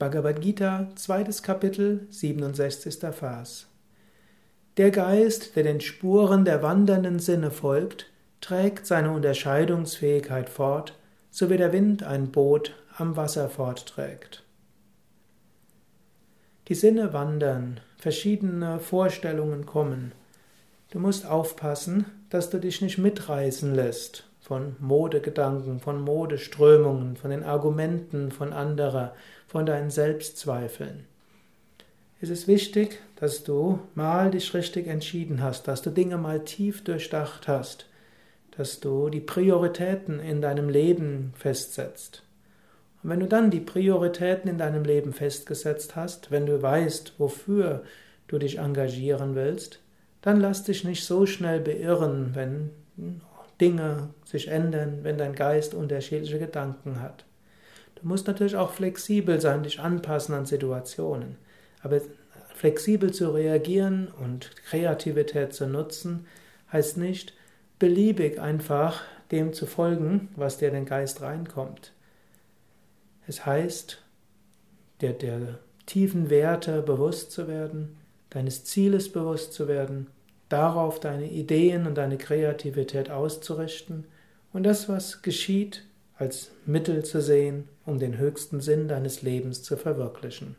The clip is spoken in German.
Bhagavad Gita, zweites Kapitel, 67. Vers. Der Geist, der den Spuren der wandernden Sinne folgt, trägt seine Unterscheidungsfähigkeit fort, so wie der Wind ein Boot am Wasser fortträgt. Die Sinne wandern, verschiedene Vorstellungen kommen. Du musst aufpassen, dass du dich nicht mitreißen lässt von Modegedanken, von Modeströmungen, von den Argumenten von anderer, von deinen Selbstzweifeln. Es ist wichtig, dass du mal dich richtig entschieden hast, dass du Dinge mal tief durchdacht hast, dass du die Prioritäten in deinem Leben festsetzt. Und wenn du dann die Prioritäten in deinem Leben festgesetzt hast, wenn du weißt, wofür du dich engagieren willst, dann lass dich nicht so schnell beirren, wenn Dinge sich ändern, wenn dein Geist unterschiedliche Gedanken hat. Du musst natürlich auch flexibel sein, dich anpassen an Situationen. Aber flexibel zu reagieren und Kreativität zu nutzen, heißt nicht, beliebig einfach dem zu folgen, was dir in den Geist reinkommt. Es heißt, der, der tiefen Werte bewusst zu werden, deines Zieles bewusst zu werden darauf deine Ideen und deine Kreativität auszurichten und das, was geschieht, als Mittel zu sehen, um den höchsten Sinn deines Lebens zu verwirklichen.